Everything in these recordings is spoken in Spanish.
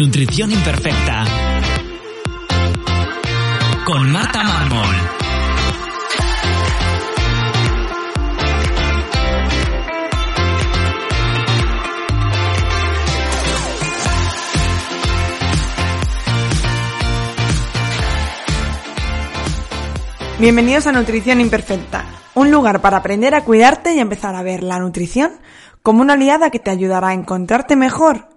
Nutrición Imperfecta. Con Marta Mármol. Bienvenidos a Nutrición Imperfecta, un lugar para aprender a cuidarte y empezar a ver la nutrición como una aliada que te ayudará a encontrarte mejor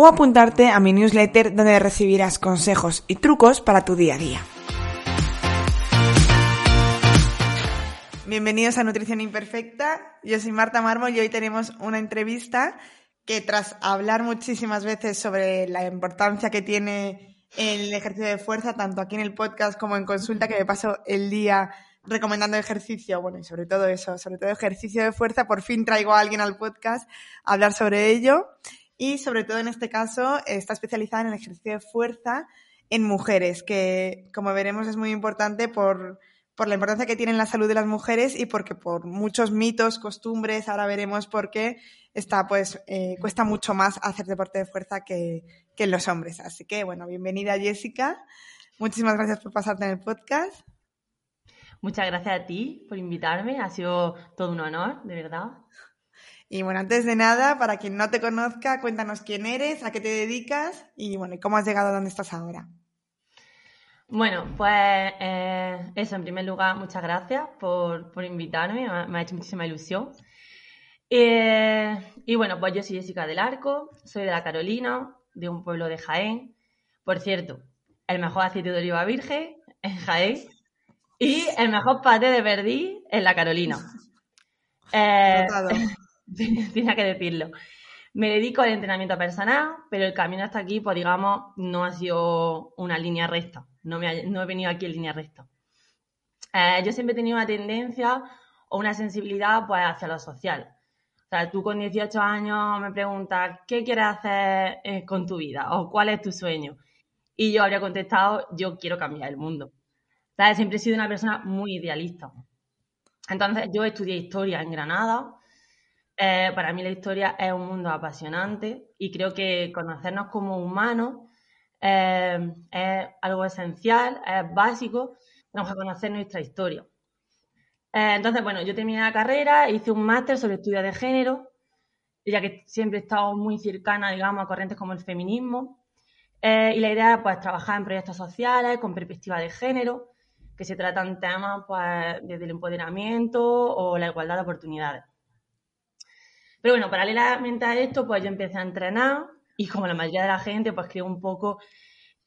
o apuntarte a mi newsletter donde recibirás consejos y trucos para tu día a día. Bienvenidos a Nutrición Imperfecta. Yo soy Marta Mármol y hoy tenemos una entrevista que tras hablar muchísimas veces sobre la importancia que tiene el ejercicio de fuerza, tanto aquí en el podcast como en consulta, que me paso el día recomendando ejercicio, bueno, y sobre todo eso, sobre todo ejercicio de fuerza, por fin traigo a alguien al podcast a hablar sobre ello y sobre todo en este caso está especializada en el ejercicio de fuerza en mujeres, que como veremos es muy importante por, por la importancia que tiene en la salud de las mujeres y porque por muchos mitos, costumbres, ahora veremos por qué está, pues, eh, cuesta mucho más hacer deporte de fuerza que, que en los hombres. Así que, bueno, bienvenida Jessica. Muchísimas gracias por pasarte en el podcast. Muchas gracias a ti por invitarme, ha sido todo un honor, de verdad. Y bueno, antes de nada, para quien no te conozca, cuéntanos quién eres, a qué te dedicas y bueno, cómo has llegado a donde estás ahora. Bueno, pues eh, eso, en primer lugar, muchas gracias por, invitarme, me ha, hecho muchísima ilusión. Eh, y bueno, pues yo soy Jessica del Arco, soy de la Carolina, de un pueblo de Jaén. Por cierto, el mejor aceite de oliva virgen en Jaén. Y el mejor pate de Verdi en la Carolina. Eh, tenía que decirlo. Me dedico al entrenamiento personal, pero el camino hasta aquí, pues digamos, no ha sido una línea recta. No, me no he venido aquí en línea recta. Eh, yo siempre he tenido una tendencia o una sensibilidad pues, hacia lo social. O sea, tú con 18 años me preguntas, ¿qué quieres hacer eh, con tu vida? ¿O cuál es tu sueño? Y yo habría contestado, yo quiero cambiar el mundo. Siempre he sido una persona muy idealista. Entonces, yo estudié historia en Granada. Eh, para mí la historia es un mundo apasionante y creo que conocernos como humanos eh, es algo esencial, es básico. Tenemos que conocer nuestra historia. Eh, entonces, bueno, yo terminé la carrera, hice un máster sobre estudios de género, ya que siempre he estado muy cercana, digamos, a corrientes como el feminismo. y la idea es, pues, trabajar en proyectos sociales con perspectiva de género que se tratan temas pues, desde el empoderamiento o la igualdad de oportunidades. Pero bueno, paralelamente a esto, pues yo empecé a entrenar y como la mayoría de la gente, pues creo un poco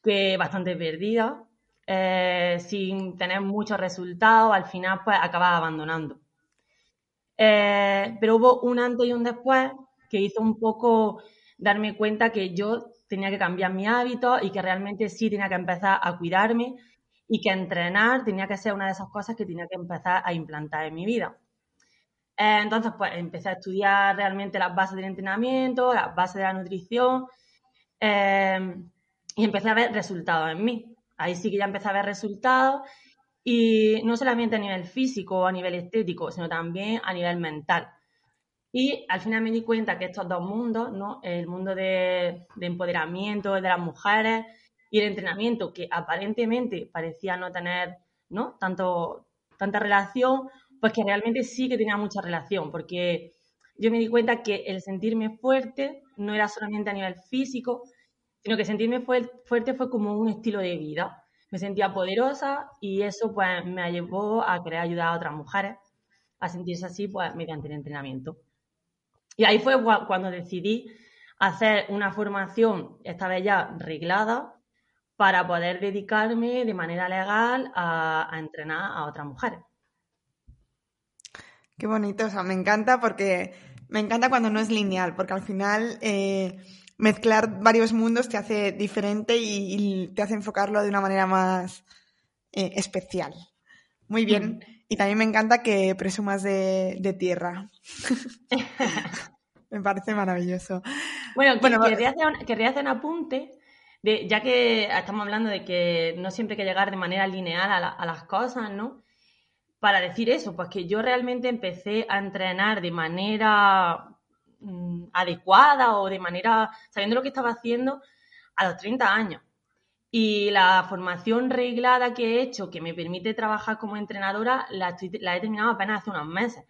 que bastante perdida, eh, sin tener muchos resultados, al final pues acababa abandonando. Eh, pero hubo un antes y un después que hizo un poco darme cuenta que yo tenía que cambiar mi hábito y que realmente sí tenía que empezar a cuidarme y que entrenar tenía que ser una de esas cosas que tenía que empezar a implantar en mi vida. Eh, entonces, pues empecé a estudiar realmente las bases del entrenamiento, las bases de la nutrición eh, y empecé a ver resultados en mí. Ahí sí que ya empecé a ver resultados y no solamente a nivel físico o a nivel estético, sino también a nivel mental. Y al final me di cuenta que estos dos mundos, ¿no? el mundo de, de empoderamiento de las mujeres y el entrenamiento, que aparentemente parecía no tener ¿no? Tanto, tanta relación, pues que realmente sí que tenía mucha relación, porque yo me di cuenta que el sentirme fuerte no era solamente a nivel físico, sino que sentirme fuerte fue como un estilo de vida. Me sentía poderosa y eso pues me llevó a querer ayudar a otras mujeres a sentirse así pues mediante el entrenamiento. Y ahí fue cuando decidí hacer una formación, esta vez ya reglada, para poder dedicarme de manera legal a, entrenar a otras mujeres. Qué bonito, o sea, me encanta porque me encanta cuando no es lineal, porque al final eh, mezclar varios mundos te hace diferente y, te hace enfocarlo de una manera más eh, especial. Muy bien. Mm. Y también me encanta que presumas de, tierra. me parece maravilloso. Bueno, bueno querría, hacer un, querría hacer un apunte de, ya que estamos hablando de que no siempre hay que llegar de manera lineal a, las cosas, ¿no? Para decir eso, pues que yo realmente empecé a entrenar de manera mm, adecuada o de manera, sabiendo lo que estaba haciendo, a los 30 años. Y la formación reglada que he hecho, que me permite trabajar como entrenadora, la, he terminado apenas hace unos meses.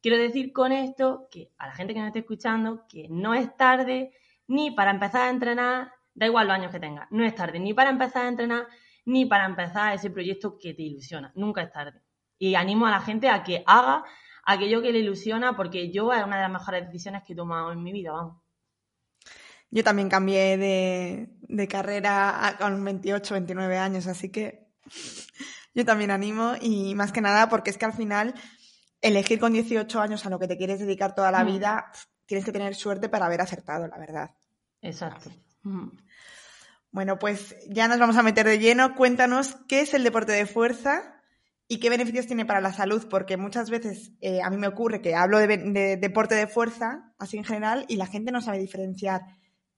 Quiero decir con esto que a la gente que me esté escuchando, que no es tarde ni para empezar a entrenar, da igual los años que tengas, no es tarde ni para empezar a entrenar, ni para empezar ese proyecto que te ilusiona, nunca es tarde. Y animo a la gente a que haga aquello que le ilusiona, porque yo es una de las mejores decisiones que he tomado en mi vida, vamos. Yo también cambié de, carrera con 28, 29 años, así que yo también animo y más que nada porque es que al final elegir con 18 años a lo que te quieres dedicar toda la mm. vida, tienes que tener suerte para haber acertado, la verdad. Exacto. Mm. Bueno, pues ya nos vamos a meter de lleno. Cuéntanos qué es el deporte de fuerza y qué beneficios tiene para la salud, porque muchas veces eh, a mí me ocurre que hablo de, deporte de fuerza, así en general, y la gente no sabe diferenciar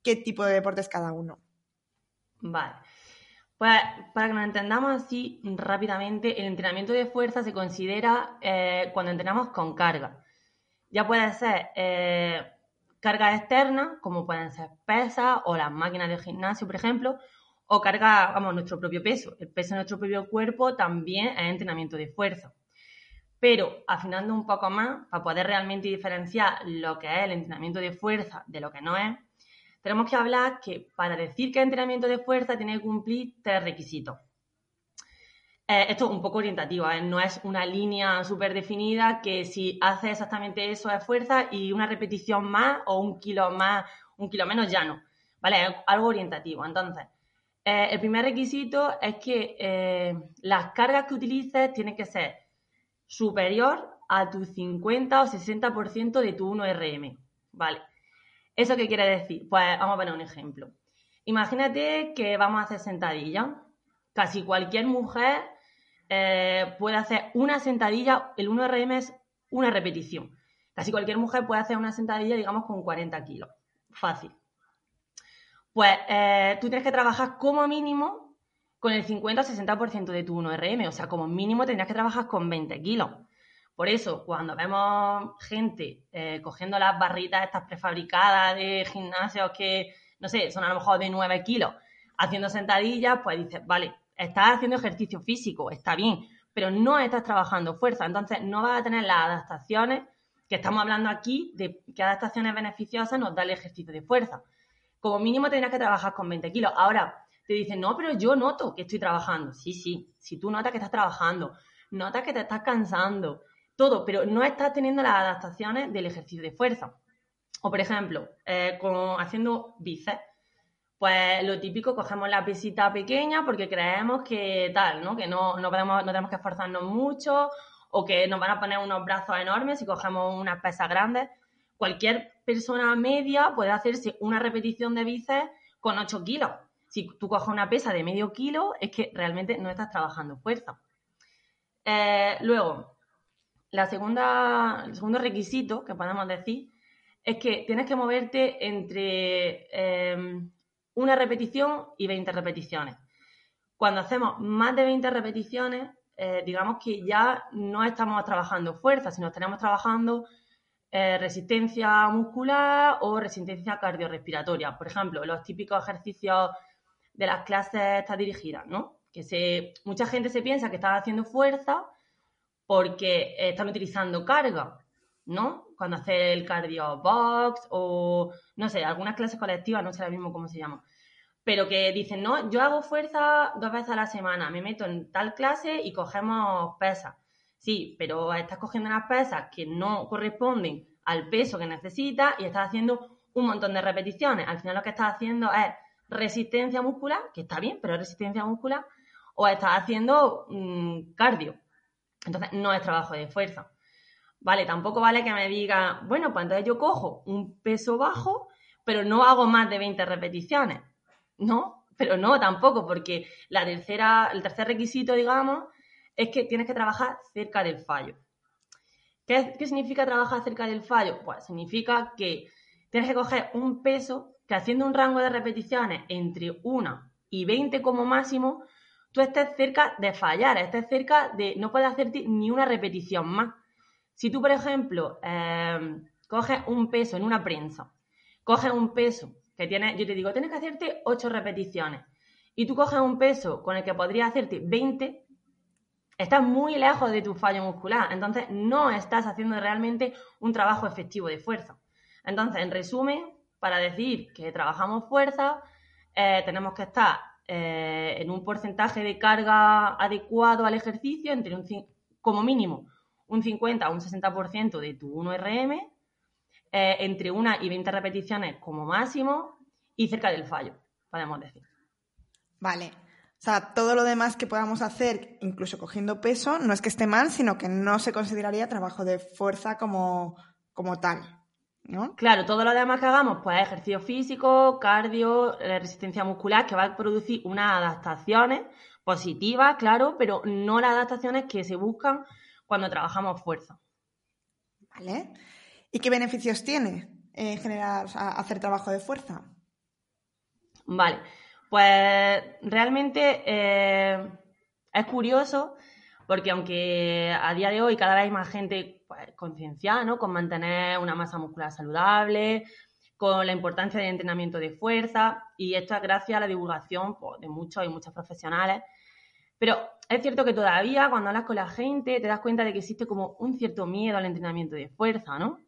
qué tipo de deporte es cada uno. Vale. Pues para que nos entendamos así rápidamente, el entrenamiento de fuerza se considera eh, cuando entrenamos con carga. Ya puede ser eh, carga externa, como pueden ser pesas o las máquinas de gimnasio, por ejemplo, o carga, vamos, nuestro propio peso. El peso de nuestro propio cuerpo también es entrenamiento de fuerza. Pero afinando un poco más, para poder realmente diferenciar lo que es el entrenamiento de fuerza de lo que no es, tenemos que hablar que para decir que es entrenamiento de fuerza tiene que cumplir tres requisitos. Eh, esto es un poco orientativo, ¿eh? no es una línea súper definida que si hace exactamente eso es fuerza y una repetición más o un kilo más, un kilo menos ya no. ¿Vale? Es algo orientativo. Entonces, eh, el primer requisito es que las cargas que utilices tienen que ser superior a tu 50 o 60% de tu 1RM. ¿Vale? ¿Eso qué quiere decir? Pues vamos a poner un ejemplo. Imagínate que vamos a hacer sentadilla. Casi cualquier mujer eh, puede hacer una sentadilla, el 1RM es una repetición. Casi cualquier mujer puede hacer una sentadilla, digamos, con 40 kilos. Fácil. Pues eh, tú tienes que trabajar como mínimo con el 50 o 60% de tu 1RM. O sea, como mínimo tendrías que trabajar con 20 kilos. Por eso, cuando vemos gente eh, cogiendo las barritas estas prefabricadas de gimnasios que, no sé, son a lo mejor de 9 kilos, haciendo sentadillas, pues dices, vale, estás haciendo ejercicio físico, está bien, pero no estás trabajando fuerza. Entonces, no vas a tener las adaptaciones que estamos hablando aquí de qué adaptaciones beneficiosas nos da el ejercicio de fuerza. Como mínimo tendrás que trabajar con 20 kilos. Ahora, te dicen, no, pero yo noto que estoy trabajando. Sí, sí, si tú notas que estás trabajando, notas que te estás cansando, todo, pero no estás teniendo las adaptaciones del ejercicio de fuerza. O, por ejemplo, eh, haciendo bíceps, pues lo típico, cogemos la pesita pequeña porque creemos que tal, ¿no? Que no, no, tenemos que esforzarnos mucho o que nos van a poner unos brazos enormes si cogemos unas pesas grandes. Cualquier persona media puede hacerse una repetición de bíceps con 8 kilos. Si tú coges una pesa de medio kilo, es que realmente no estás trabajando fuerza. Eh, luego, la segunda, el segundo requisito que podemos decir es que tienes que moverte entre em, una repetición y 20 repeticiones. Cuando hacemos más de 20 repeticiones, eh, digamos que ya no estamos trabajando fuerza, sino estamos trabajando eh, resistencia muscular o resistencia cardiorrespiratoria. Por ejemplo, los típicos ejercicios de las clases estas dirigidas, ¿no? Que se, mucha gente se piensa que está haciendo fuerza porque están utilizando carga, ¿no? Cuando hace el cardio box o, no sé, algunas clases colectivas, no sé ahora mismo cómo se llama, pero que dicen, no, yo hago fuerza dos veces a la semana, me meto en tal clase y cogemos pesas. Sí, pero estás cogiendo unas pesas que no corresponden al peso que necesitas y estás haciendo un montón de repeticiones. Al final lo que estás haciendo es resistencia muscular, que está bien, pero es resistencia muscular, o estás haciendo mm, cardio, entonces, no es trabajo de fuerza. Vale, tampoco vale que me diga, bueno, pues entonces yo cojo un peso bajo, pero no hago más de 20 repeticiones. No, pero no tampoco, porque la tercera, el tercer requisito, digamos, es que tienes que trabajar cerca del fallo. ¿Qué, ¿Qué, significa trabajar cerca del fallo? Pues significa que tienes que coger un peso que haciendo un rango de repeticiones entre 1 y 20 como máximo, tú estés cerca de fallar, estés cerca de no puedes hacerte ni una repetición más. Si tú, por ejemplo, eh, coges un peso en una prensa, coges un peso que tiene, yo te digo, tienes que hacerte 8 repeticiones, y tú coges un peso con el que podrías hacerte 20, estás muy lejos de tu fallo muscular, entonces no estás haciendo realmente un trabajo efectivo de fuerza. Entonces, en resumen, para decir que trabajamos fuerza, eh, tenemos que estar eh, en un porcentaje de carga adecuado al ejercicio, entre un, como mínimo un 50 o un 60% de tu 1RM, eh, entre una y 20 repeticiones como máximo y cerca del fallo, podemos decir. Vale. O sea, todo lo demás que podamos hacer, incluso cogiendo peso, no es que esté mal, sino que no se consideraría trabajo de fuerza como, como tal. ¿No? Claro, todo lo demás que hagamos, pues ejercicio físico, cardio, eh, resistencia muscular, que va a producir unas adaptaciones positivas, claro, pero no las adaptaciones que se buscan cuando trabajamos fuerza. Vale. ¿Y qué beneficios tiene en general hacer trabajo de fuerza? Vale, pues realmente eh, es curioso porque aunque a día de hoy cada vez hay más gente pues, concienciada, ¿no? Con mantener una masa muscular saludable, con la importancia del entrenamiento de fuerza, y esto es gracias a la divulgación pues, de muchos y muchas profesionales. Pero es cierto que todavía cuando hablas con la gente te das cuenta de que existe como un cierto miedo al entrenamiento de fuerza, ¿no?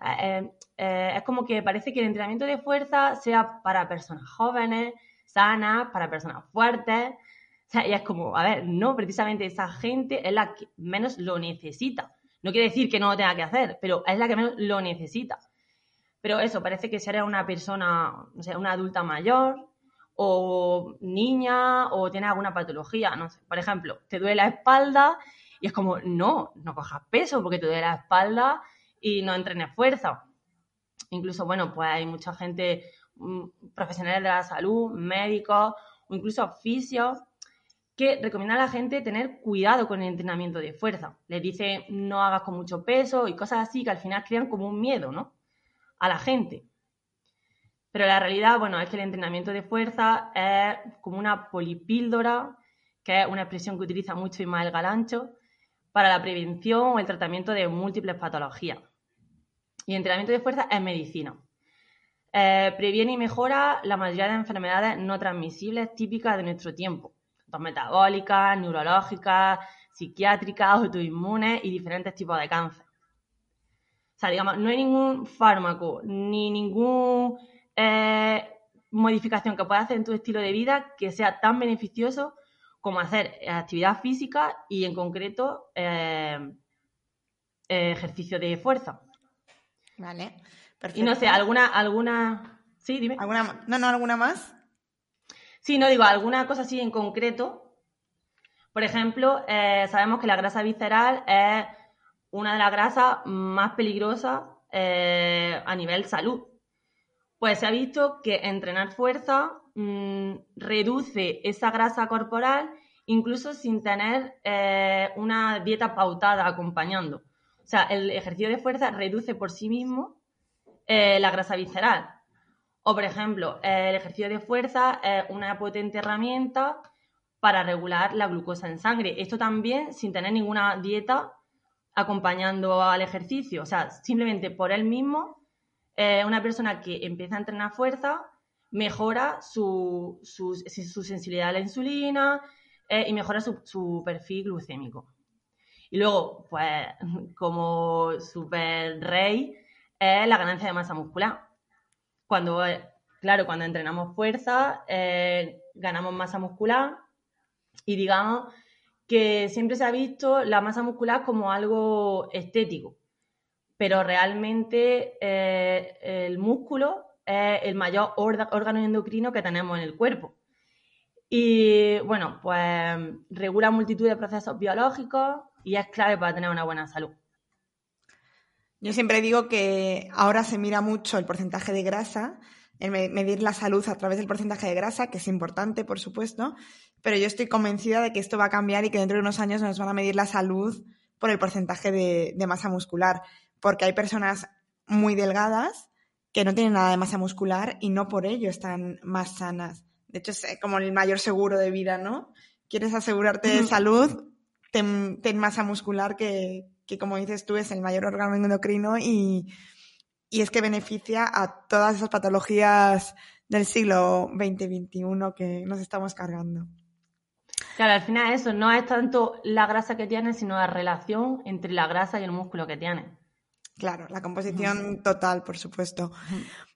Eh, eh, es como que parece que el entrenamiento de fuerza sea para personas jóvenes, sanas, para personas fuertes. O es como, a ver, no, precisamente esa gente es la que menos lo necesita. No quiere decir que no lo tenga que hacer, pero es la que menos lo necesita. Pero eso, parece que si eres una persona, o sea, una adulta mayor, o niña, o tiene alguna patología, no sé. Por ejemplo, te duele la espalda y es como, no, no cojas peso porque te duele la espalda y no entrenes fuerza. Incluso, bueno, pues hay mucha gente, profesionales de la salud, médicos o incluso oficios que recomienda a la gente tener cuidado con el entrenamiento de fuerza. Les dice no hagas con mucho peso y cosas así que al final crean como un miedo, ¿no? A la gente. Pero la realidad, bueno, es que el entrenamiento de fuerza es como una polipíldora, que es una expresión que utiliza mucho Ismael Galancho, para la prevención o el tratamiento de múltiples patologías. Y entrenamiento de fuerza es medicina. Eh, previene y mejora la mayoría de enfermedades no transmisibles típicas de nuestro tiempo metabólicas, neurológicas, psiquiátricas, autoinmunes y diferentes tipos de cáncer. O sea, digamos, no hay ningún fármaco ni ninguna eh, modificación que puedas hacer en tu estilo de vida que sea tan beneficioso como hacer actividad física y en concreto eh, ejercicio de fuerza. Vale, perfecto. Y no sé, alguna, alguna. Sí, dime. ¿Alguna... No, no, ¿alguna más? Sí, no digo, alguna cosa así en concreto. Por ejemplo, eh, sabemos que la grasa visceral es una de las grasas más peligrosas eh, a nivel salud. Pues se ha visto que entrenar fuerza mm, reduce esa grasa corporal incluso sin tener eh, una dieta pautada acompañando. O sea, el ejercicio de fuerza reduce por sí mismo la grasa visceral. O, por ejemplo, el ejercicio de fuerza es una potente herramienta para regular la glucosa en sangre. Esto también sin tener ninguna dieta acompañando al ejercicio. O sea, simplemente por él mismo, eh, una persona que empieza a entrenar fuerza mejora su, sensibilidad a la insulina eh, y mejora su, perfil glucémico. Y luego, pues, como super rey, es la ganancia de masa muscular cuando, claro, cuando entrenamos fuerza, eh, ganamos masa muscular y digamos que siempre se ha visto la masa muscular como algo estético, pero realmente eh, el músculo es el mayor órgano endocrino que tenemos en el cuerpo. Y bueno, pues regula multitud de procesos biológicos y es clave para tener una buena salud. Yo siempre digo que ahora se mira mucho el porcentaje de grasa, el medir la salud a través del porcentaje de grasa, que es importante, por supuesto, pero yo estoy convencida de que esto va a cambiar y que dentro de unos años nos van a medir la salud por el porcentaje de, de masa muscular, porque hay personas muy delgadas que no tienen nada de masa muscular y no por ello están más sanas. De hecho, es como el mayor seguro de vida, ¿no? Quieres asegurarte de salud, ten, masa muscular que, que, como dices tú, es el mayor órgano endocrino y, y es que beneficia a todas esas patologías del siglo XX-XXI que nos estamos cargando. Claro, al final eso no es tanto la grasa que tiene, sino la relación entre la grasa y el músculo que tiene. Claro, la composición total, por supuesto.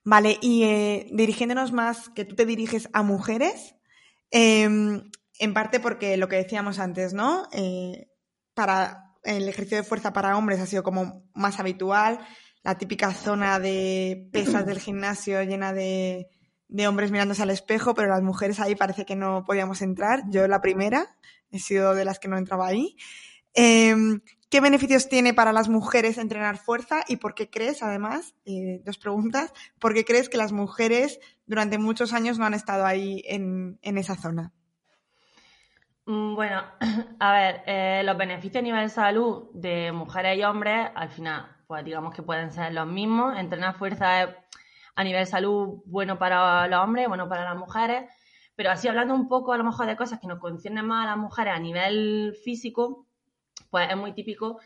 Vale, y eh, dirigiéndonos más, que tú te diriges a mujeres, em, en parte porque lo que decíamos antes, ¿no? Eh, para el ejercicio de fuerza para hombres ha sido como más habitual, la típica zona de pesas del gimnasio llena de, de hombres mirándose al espejo, pero las mujeres ahí parece que no podíamos entrar. Yo la primera, he sido de las que no entraba ahí. Em, ¿Qué beneficios tiene para las mujeres entrenar fuerza y por qué crees, además, eh, dos preguntas, por qué crees que las mujeres durante muchos años no han estado ahí en, esa zona? Mm, bueno, a ver, eh, los beneficios a nivel de salud de mujeres y hombres, al final, pues digamos que pueden ser los mismos. Entrenar fuerza es a nivel de salud bueno para los hombres, bueno para las mujeres, pero así hablando un poco a lo mejor de cosas que nos conciernen más a las mujeres a nivel físico, pues es muy típico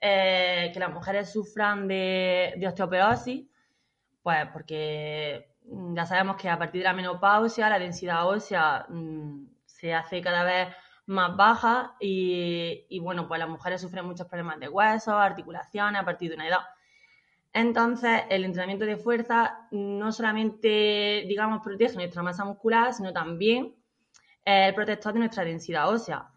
eh, que las mujeres sufran de, osteoporosis, pues porque ya sabemos que a partir de la menopausia la densidad ósea mm, se hace cada vez más baja y, bueno, pues las mujeres sufren muchos problemas de huesos, articulaciones a partir de una edad. Entonces, el entrenamiento de fuerza no solamente, digamos, protege nuestra masa muscular, sino también el protector de nuestra densidad ósea.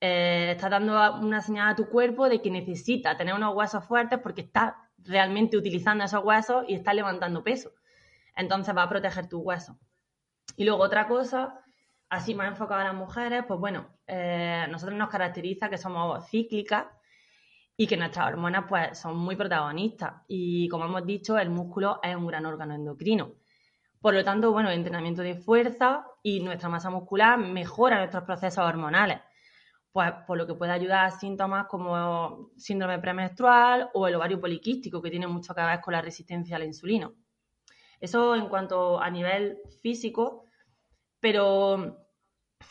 Eh, está dando una señal a tu cuerpo de que necesita tener unos huesos fuertes porque está realmente utilizando esos huesos y está levantando peso. Entonces va a proteger tus huesos. Y luego otra cosa, así más enfocada a las mujeres, pues bueno, eh, nosotros nos caracteriza que somos cíclicas y que nuestras hormonas pues son muy protagonistas. Y como hemos dicho, el músculo es un gran órgano endocrino. Por lo tanto, bueno, el entrenamiento de fuerza y nuestra masa muscular mejora nuestros procesos hormonales pues por lo que puede ayudar a síntomas como síndrome premenstrual o el ovario poliquístico, que tiene mucho que ver con la resistencia a la insulina. Eso en cuanto a nivel físico, pero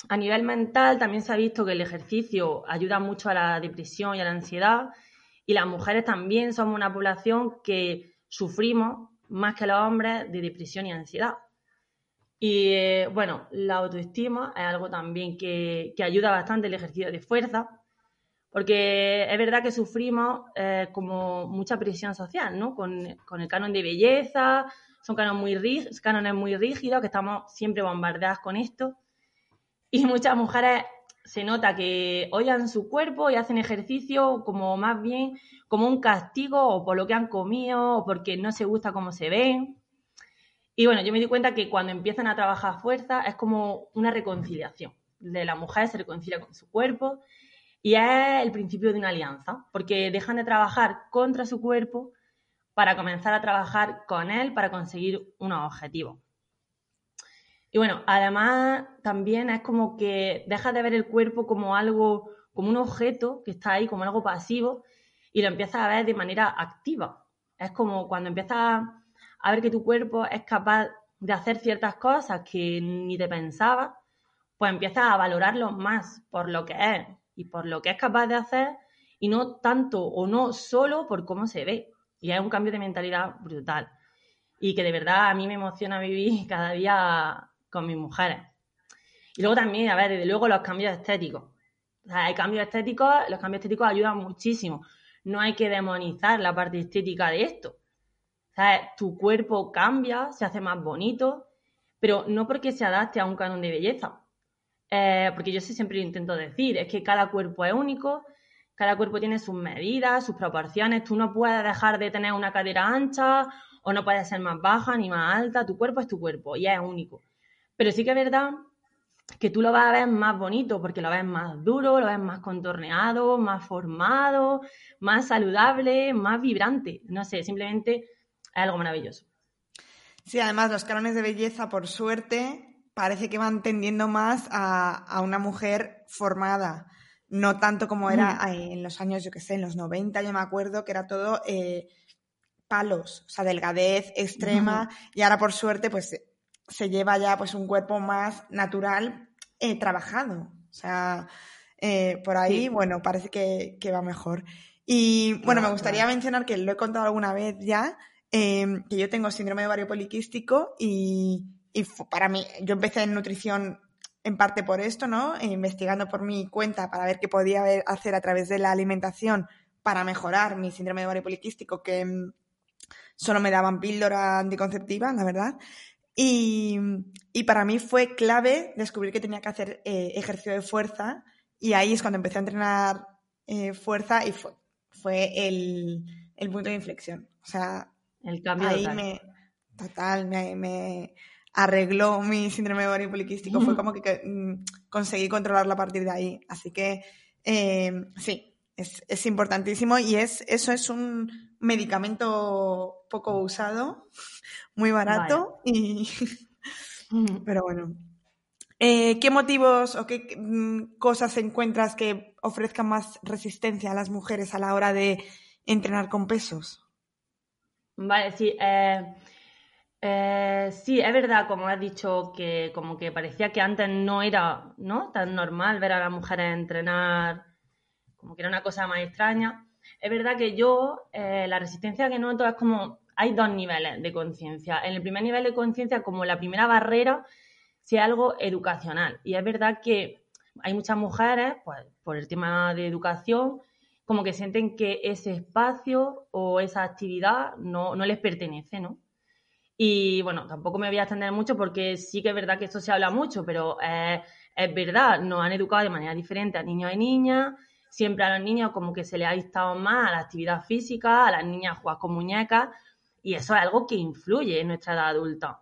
a nivel mental también se ha visto que el ejercicio ayuda mucho a la depresión y a la ansiedad y las mujeres también somos una población que sufrimos más que los hombres de depresión y ansiedad. Y eh, bueno, la autoestima es algo también que, ayuda bastante el ejercicio de fuerza, porque es verdad que sufrimos eh, como mucha presión social, ¿no? Con, el canon de belleza, son cánones muy, cánones muy rígidos, que estamos siempre bombardeadas con esto. Y muchas mujeres se nota que odian su cuerpo y hacen ejercicio como más bien como un castigo o por lo que han comido o porque no se gusta cómo se ven. Y bueno, yo me di cuenta que cuando empiezan a trabajar fuerza es como una reconciliación. De la mujer se reconcilia con su cuerpo y es el principio de una alianza, porque dejan de trabajar contra su cuerpo para comenzar a trabajar con él para conseguir unos objetivos. Y bueno, además también es como que dejas de ver el cuerpo como algo, como un objeto que está ahí, como algo pasivo, y lo empiezas a ver de manera activa. Es como cuando empiezas a ver que tu cuerpo es capaz de hacer ciertas cosas que ni te pensaba, pues empiezas a valorarlo más por lo que es y por lo que es capaz de hacer y no tanto o no solo por cómo se ve. Y es un cambio de mentalidad brutal. Y que de verdad a mí me emociona vivir cada día con mis mujeres. Y luego también, a ver, desde luego los cambios estéticos. Hay cambios estéticos, los cambios estéticos ayudan muchísimo. No hay que demonizar la parte estética de esto. Tu cuerpo cambia, se hace más bonito, pero no porque se adapte a un canon de belleza. Eh, porque yo siempre lo intento decir, es que cada cuerpo es único, cada cuerpo tiene sus medidas, sus proporciones, tú no puedes dejar de tener una cadera ancha o no puedes ser más baja ni más alta, tu cuerpo es tu cuerpo y es único. Pero sí que es verdad que tú lo vas a ver más bonito porque lo ves más duro, lo ves más contorneado, más formado, más saludable, más vibrante. No sé, simplemente es algo maravilloso. Sí, además los cánones de belleza, por suerte, parece que van tendiendo más a, una mujer formada. No tanto como era mm. en los años, yo qué sé, en los 90, yo me acuerdo que era todo eh, palos, o sea, delgadez extrema. Y ahora, por suerte, pues se lleva ya pues un cuerpo más natural eh, trabajado. O sea, eh, por ahí, bueno, parece que, va mejor. Y bueno, me gustaría mencionar que lo he contado alguna vez ya, em, que yo tengo síndrome de ovario poliquístico y, para mí, yo empecé en nutrición en parte por esto, ¿no? E investigando por mi cuenta para ver qué podía hacer a través de la alimentación para mejorar mi síndrome de ovario poliquístico, que em, solo me daban píldora anticonceptiva, la verdad. Y, para mí fue clave descubrir que tenía que hacer eh, ejercicio de fuerza y ahí es cuando empecé a entrenar eh, fuerza y fue, fue el, punto de inflexión. O sea, el cambio ahí total. me total me, arregló mi síndrome de ovario poliquístico. Fue como que, mm, conseguí controlarlo a partir de ahí. Así que eh, sí, es, es, importantísimo y es eso es un medicamento poco usado muy barato y... Pero bueno. Eh, ¿Qué motivos o qué mm, cosas encuentras que ofrezcan más resistencia a las mujeres a la hora de entrenar con pesos? Vale, sí. Eh, eh, sí, es verdad, como has dicho, que como que parecía que antes no era ¿no? tan normal ver a las mujeres entrenar, como que era una cosa más extraña. Es verdad que yo, la resistencia que noto es como hay dos niveles de conciencia. En el primer nivel de conciencia, como la primera barrera, si es algo educacional. Y es verdad que hay muchas mujeres, pues por el tema de educación, como que sienten que ese espacio o esa actividad no, les pertenece, ¿no? Y bueno, tampoco me voy a extender mucho porque sí que es verdad que esto se habla mucho, pero es verdad, nos han educado de manera diferente a niños y niñas. Siempre a los niños como que se les ha instado más a la actividad física, a las niñas jugar con muñecas, y eso es algo que influye en nuestra edad adulta.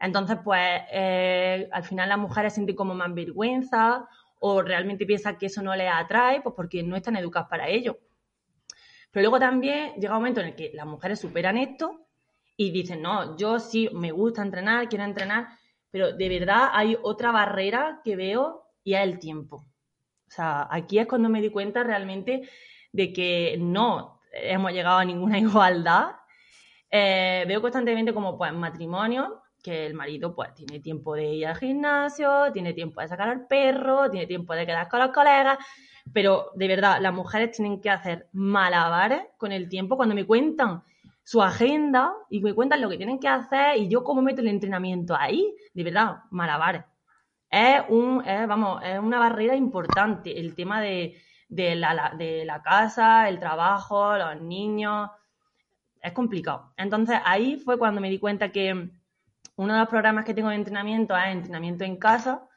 Entonces, pues eh, al final las mujeres sienten como más vergüenza o realmente piensan que eso no les atrae, pues porque no están educadas para ello. Pero luego también llega un momento en el que las mujeres superan esto y dicen, no, yo sí me gusta entrenar, quiero entrenar, pero de verdad hay otra barrera que veo y es el tiempo. O sea, aquí es cuando me di cuenta realmente de que no hemos llegado a ninguna igualdad eh, veo constantemente como pues matrimonio, que el marido pues tiene tiempo de ir al gimnasio, tiene tiempo de sacar al perro, tiene tiempo de quedar con los colegas, pero de verdad, las mujeres tienen que hacer malabares con el tiempo cuando me cuentan su agenda y me cuentan lo que tienen que hacer y yo cómo meto el entrenamiento ahí, de verdad, malabares. Es un, vamos, es una barrera importante el tema de, de, la, de la casa, el trabajo, los niños, es complicado. Entonces ahí fue cuando me di cuenta que uno de los programas que tengo de entrenamiento es entrenamiento en casa.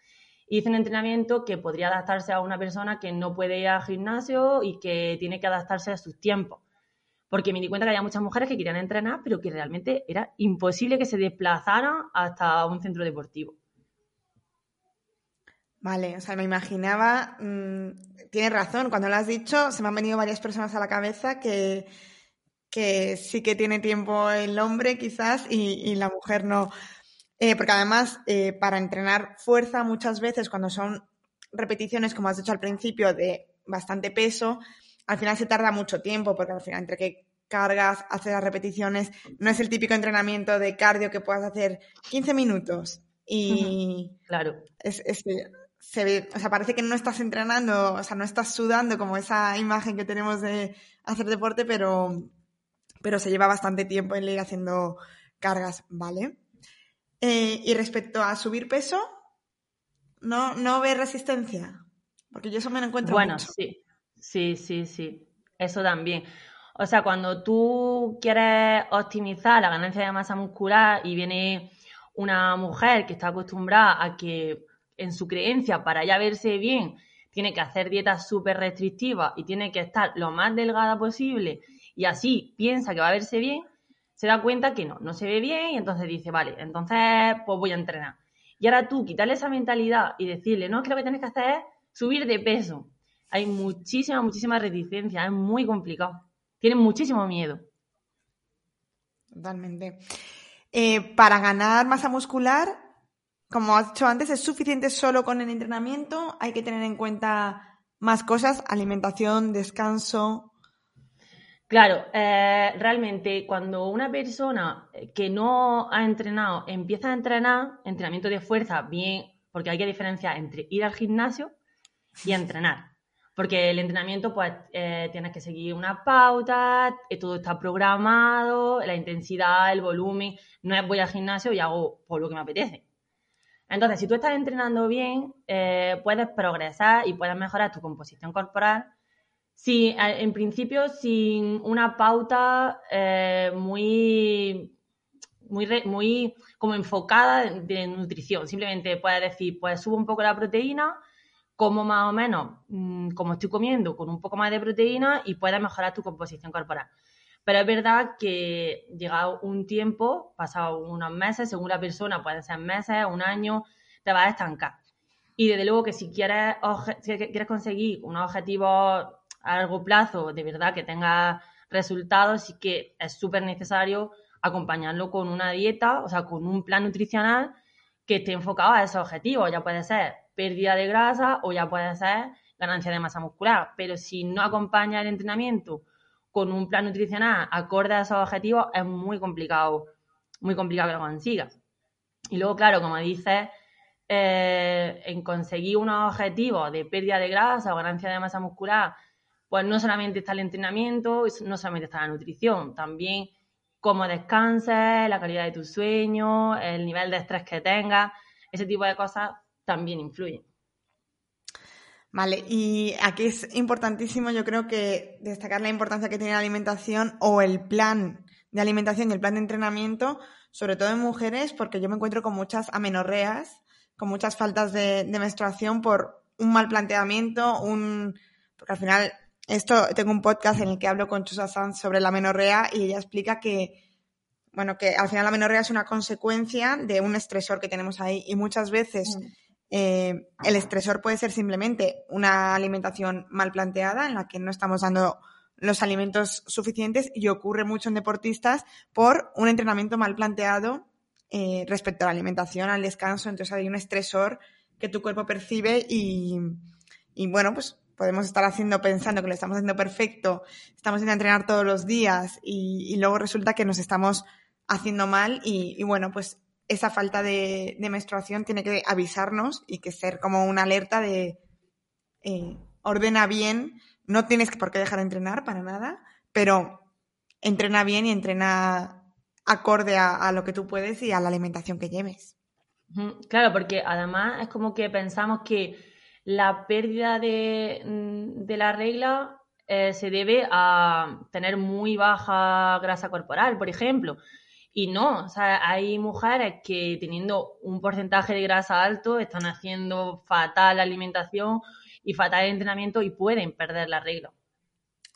Hice un entrenamiento que podría adaptarse a una persona que no puede ir al gimnasio y que tiene que adaptarse a sus tiempos. Porque me di cuenta que había muchas mujeres que querían entrenar, pero que realmente era imposible que se desplazaran hasta un centro deportivo. Vale, o sea, me imaginaba, mm, tienes razón, cuando lo has dicho, se me han venido varias personas a la cabeza que, que sí que tiene tiempo el hombre quizás y, la mujer no. Eh, porque además, eh, para entrenar fuerza muchas veces cuando son repeticiones, como has dicho al principio, de bastante peso, al final se tarda mucho tiempo porque al final entre que cargas, haces las repeticiones, no es el típico entrenamiento de cardio que puedas hacer 15 minutos y claro. Es, se ve, o sea, parece que no estás entrenando, o sea, no estás sudando como esa imagen que tenemos de hacer deporte, pero, pero se lleva bastante tiempo en ir haciendo cargas, ¿vale? Eh, y respecto a subir peso, ¿no, no ve resistencia? Porque yo eso me lo encuentro Bueno, sí, sí, sí, sí, eso también. O sea, cuando tú quieres optimizar la ganancia de masa muscular y viene una mujer que está acostumbrada a que en su creencia para ya verse bien tiene que hacer dietas súper restrictivas y tiene que estar lo más delgada posible y así piensa que va a verse bien, se da cuenta que no, no se ve bien y entonces dice, vale, entonces pues voy a entrenar. Y ahora tú quitarle esa mentalidad y decirle, no, es que lo que tienes que hacer es subir de peso. Hay muchísima, muchísima reticencia, es muy complicado. Tienen muchísimo miedo. Totalmente. Eh, para ganar masa muscular, como has dicho antes, ¿es suficiente solo con el entrenamiento? Hay que tener en cuenta más cosas, alimentación, descanso. Claro, eh, realmente cuando una persona que no ha entrenado empieza a entrenar, entrenamiento de fuerza, bien, porque hay que diferenciar entre ir al gimnasio y entrenar. Porque el entrenamiento, pues, eh, tienes que seguir una pauta, eh, todo está programado, la intensidad, el volumen. No es voy al gimnasio y hago por lo que me apetece. Entonces, si tú estás entrenando bien, eh, puedes progresar y puedes mejorar tu composición corporal. Si, en principio, sin una pauta muy, muy, muy como enfocada de nutrición. Simplemente puedes decir, pues subo un poco la proteína, como más o menos mm, como estoy comiendo con un poco más de proteína y puedes mejorar tu composición corporal. Pero es verdad que llegado un tiempo, pasado unos meses, según la persona, puede ser meses, un año, te vas a estancar. Y desde luego que si quieres, si quieres conseguir unos objetivos a largo plazo, de verdad que tenga resultados, sí que es súper necesario acompañarlo con una dieta, o sea, con un plan nutricional que esté enfocado a esos objetivos. Ya puede ser pérdida de grasa o ya puede ser ganancia de masa muscular. Pero si no acompaña el entrenamiento con un plan nutricional acorde a esos objetivos, es muy complicado, muy complicado que lo consiga. Y luego, claro, como dices, eh, en conseguir unos objetivos de pérdida de grasa o ganancia de masa muscular, pues no solamente está el entrenamiento, no solamente está la nutrición, también cómo descanses, la calidad de tu sueño, el nivel de estrés que tengas, ese tipo de cosas también influye. Vale, y aquí es importantísimo, yo creo que destacar la importancia que tiene la alimentación o el plan de alimentación y el plan de entrenamiento, sobre todo en mujeres, porque yo me encuentro con muchas amenorreas, con muchas faltas de, menstruación por un mal planteamiento, un porque al final esto tengo un podcast en el que hablo con Chusa Sanz sobre la amenorrea y ella explica que bueno, que al final la amenorrea es una consecuencia de un estresor que tenemos ahí y muchas veces mm. Eh, el estresor puede ser simplemente una alimentación mal planteada en la que no estamos dando los alimentos suficientes y ocurre mucho en deportistas por un entrenamiento mal planteado eh, respecto a la alimentación, al descanso. Entonces hay un estresor que tu cuerpo percibe y, bueno, pues podemos estar haciendo pensando que lo estamos haciendo perfecto, estamos yendo a entrenar todos los días y, luego resulta que nos estamos haciendo mal y, y bueno, pues esa falta de, menstruación tiene que avisarnos y que ser como una alerta de eh, ordena bien, no tienes por qué dejar de entrenar para nada, pero entrena bien y entrena acorde a, lo que tú puedes y a la alimentación que lleves. Claro, porque además es como que pensamos que la pérdida de, mm, la regla eh, se debe a tener muy baja grasa corporal, por ejemplo. Y no, o sea, hay mujeres que teniendo un porcentaje de grasa alto están haciendo fatal la alimentación y fatal el entrenamiento y pueden perder la regla.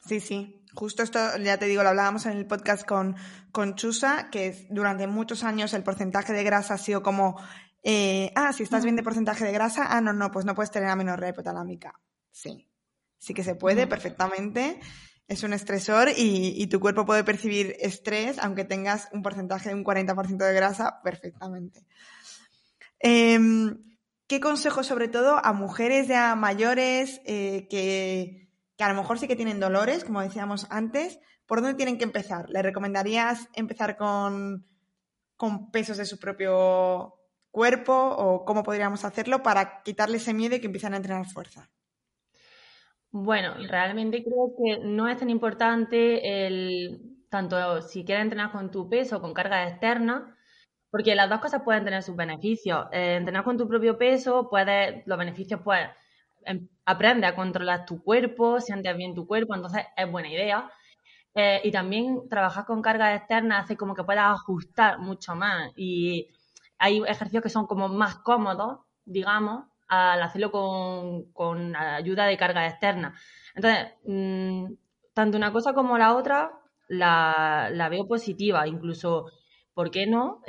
Sí, sí. Justo esto, ya te digo, lo hablábamos en el podcast con, con Chusa, que durante muchos años el porcentaje de grasa ha sido como, eh, ah, si estás bien de porcentaje de grasa, ah, no, no, pues no puedes tener amenorrea hipotalámica. Sí, sí que se puede perfectamente es un estresor y, tu cuerpo puede percibir estrés aunque tengas un porcentaje de un 40% de grasa perfectamente. Em, ¿Qué consejo sobre todo a mujeres ya mayores eh, que, a lo mejor sí que tienen dolores, como decíamos antes? ¿Por dónde tienen que empezar? ¿Le recomendarías empezar con, con pesos de su propio cuerpo o cómo podríamos hacerlo para quitarle ese miedo y que empiecen a entrenar fuerza? Bueno, realmente creo que no es tan importante el tanto si quieres entrenar con tu peso o con carga externa, porque las dos cosas pueden tener sus beneficios. Eh, entrenar con tu propio peso, puedes, los beneficios, pues, em, aprende a controlar tu cuerpo, sientes bien tu cuerpo, entonces es buena idea. Eh, y también trabajar con carga externa hace como que puedas ajustar mucho más. Y hay ejercicios que son como más cómodos, digamos, al hacerlo con, ayuda de carga externa. Entonces, mm, tanto una cosa como la otra la, veo positiva, incluso, ¿por qué no?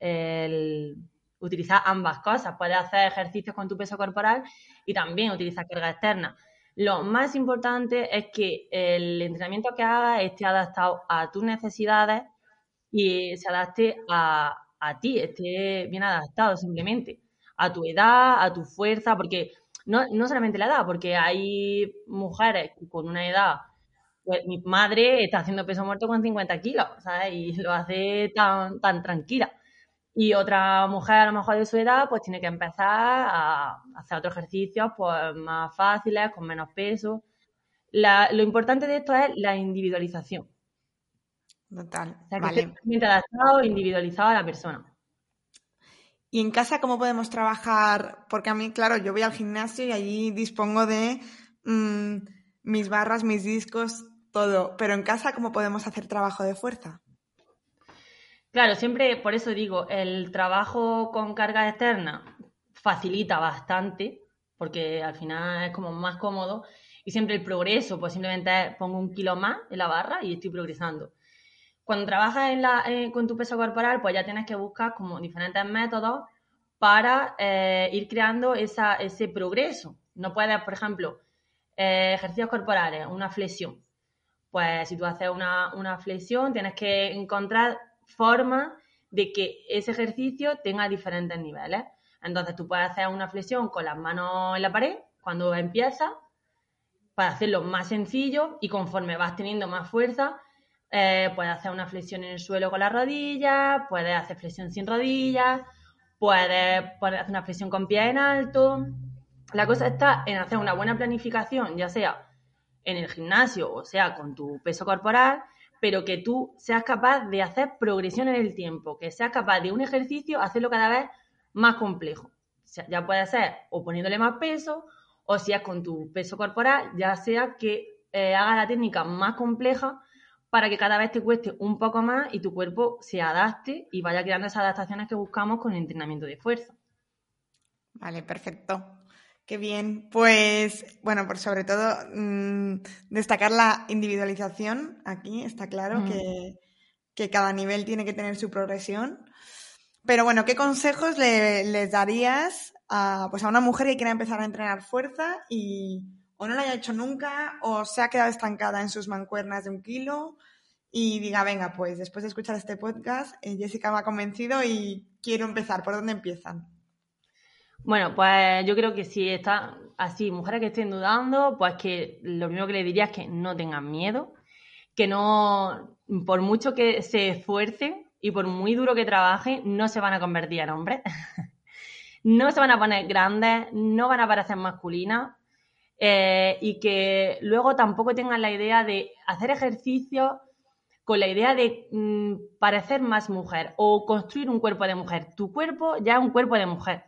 El, utilizar ambas cosas. Puedes hacer ejercicios con tu peso corporal y también utilizar carga externa. Lo más importante es que el entrenamiento que hagas esté adaptado a tus necesidades y se adapte a, a ti, esté bien adaptado simplemente a tu edad, a tu fuerza, porque no, no solamente la edad, porque hay mujeres con una edad pues mi madre está haciendo peso muerto con 50 kilos, ¿sabes? Y lo hace tan, tan tranquila. Y otra mujer a lo mejor de su edad, pues tiene que empezar a hacer otros ejercicios pues, más fáciles, con menos peso. lo importante de esto es la individualización. Total. O sea, que vale. adaptado, individualizado a la persona. ¿Y en casa cómo podemos trabajar? Porque a mí, claro, yo voy al gimnasio y allí dispongo de mm, mis barras, mis discos, todo. Pero en casa, ¿cómo podemos hacer trabajo de fuerza? Claro, siempre, por eso digo, el trabajo con carga externa facilita bastante, porque al final es como más cómodo. Y siempre el progreso, pues simplemente pongo un kilo más en la barra y estoy progresando. Cuando trabajas eh, con tu peso corporal, pues ya tienes que buscar como diferentes métodos para eh, ir creando ese progreso. No puedes, por ejemplo, eh, ejercicios corporales, una flexión. Pues si tú haces una, flexión, tienes que encontrar formas de que ese ejercicio tenga diferentes niveles. Entonces tú puedes hacer una flexión con las manos en la pared cuando empiezas para hacerlo más sencillo y conforme vas teniendo más fuerza, eh, puedes hacer una flexión en el suelo con las rodillas, puedes hacer flexión sin rodillas, puedes, hacer una flexión con pies en alto. La cosa está en hacer una buena planificación, ya sea en el gimnasio o sea con tu peso corporal, pero que tú seas capaz de hacer progresión en el tiempo, que seas capaz de un ejercicio hacerlo cada vez más complejo. ya puede ser o poniéndole más peso, o si es con tu peso corporal, ya sea que eh, haga la técnica más compleja para que cada vez te cueste un poco más y tu cuerpo se adapte y vaya creando esas adaptaciones que buscamos con el entrenamiento de fuerza. Vale, perfecto. Qué bien. Pues, bueno, por sobre todo mm, destacar la individualización aquí, está claro mm. que, cada nivel tiene que tener su progresión. Pero bueno, ¿qué consejos le, les darías a, pues a una mujer que quiera empezar a entrenar fuerza y o no lo haya hecho nunca o se ha quedado estancada en sus mancuernas de un kilo y diga, venga, pues después de escuchar este podcast, eh, Jessica me ha convencido y quiero empezar. ¿Por dónde empiezan? Bueno, pues yo creo que si está así, mujeres que estén dudando, pues que lo primero que le diría es que no tengan miedo, que no, por mucho que se esfuercen y por muy duro que trabajen, no se van a convertir en hombres. no se van a poner grandes, no van a parecer masculinas. Eh, y que luego tampoco tengan la idea de hacer ejercicio con la idea de mm, parecer más mujer o construir un cuerpo de mujer. Tu cuerpo ya es un cuerpo de mujer.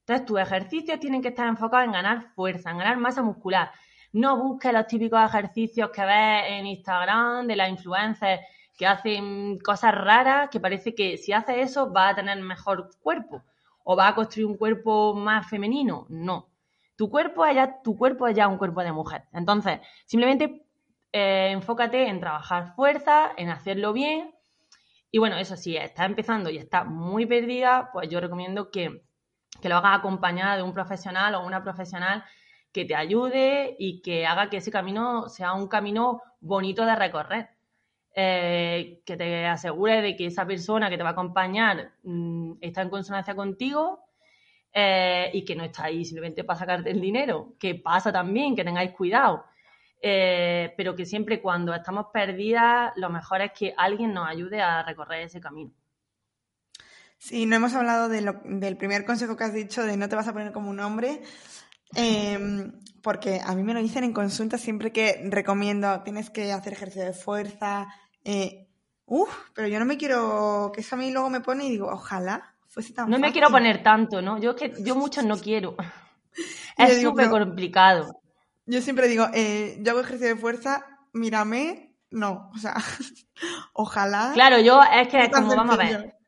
Entonces, tus ejercicios tienen que estar enfocados en ganar fuerza, en ganar masa muscular. No busques los típicos ejercicios que ves en Instagram de las influencers que hacen cosas raras, que parece que si haces eso va a tener mejor cuerpo o va a construir un cuerpo más femenino. No. Tu cuerpo es ya, tu cuerpo ya un cuerpo de mujer. Entonces, simplemente eh, enfócate en trabajar fuerza, en hacerlo bien. Y bueno, eso sí, está empezando y está muy perdida, pues yo recomiendo que que lo hagas acompañada de un profesional o una profesional que te ayude y que haga que ese camino sea un camino bonito de recorrer. Eh, que te asegure de que esa persona que te va a acompañar mm, está en consonancia contigo eh, y que no está ahí simplemente para sacarte el dinero, que pasa también, que tengáis cuidado. Eh, pero que siempre cuando estamos perdidas, lo mejor es que alguien nos ayude a recorrer ese camino. Sí, no hemos hablado del primer consejo que has dicho de no te vas a poner como un hombre, em, porque a mí me lo dicen en consulta siempre que recomiendo, tienes que hacer ejercicio de fuerza. Eh, pero yo no me quiero, que eso a mí luego me pone y digo, ojalá fuese tan No me quiero poner tanto, ¿no? Yo que yo mucho no quiero. es súper complicado. Yo siempre digo, eh, yo hago ejercicio de fuerza, mírame, no, o sea, ojalá. Claro, yo es que es como, vamos a ver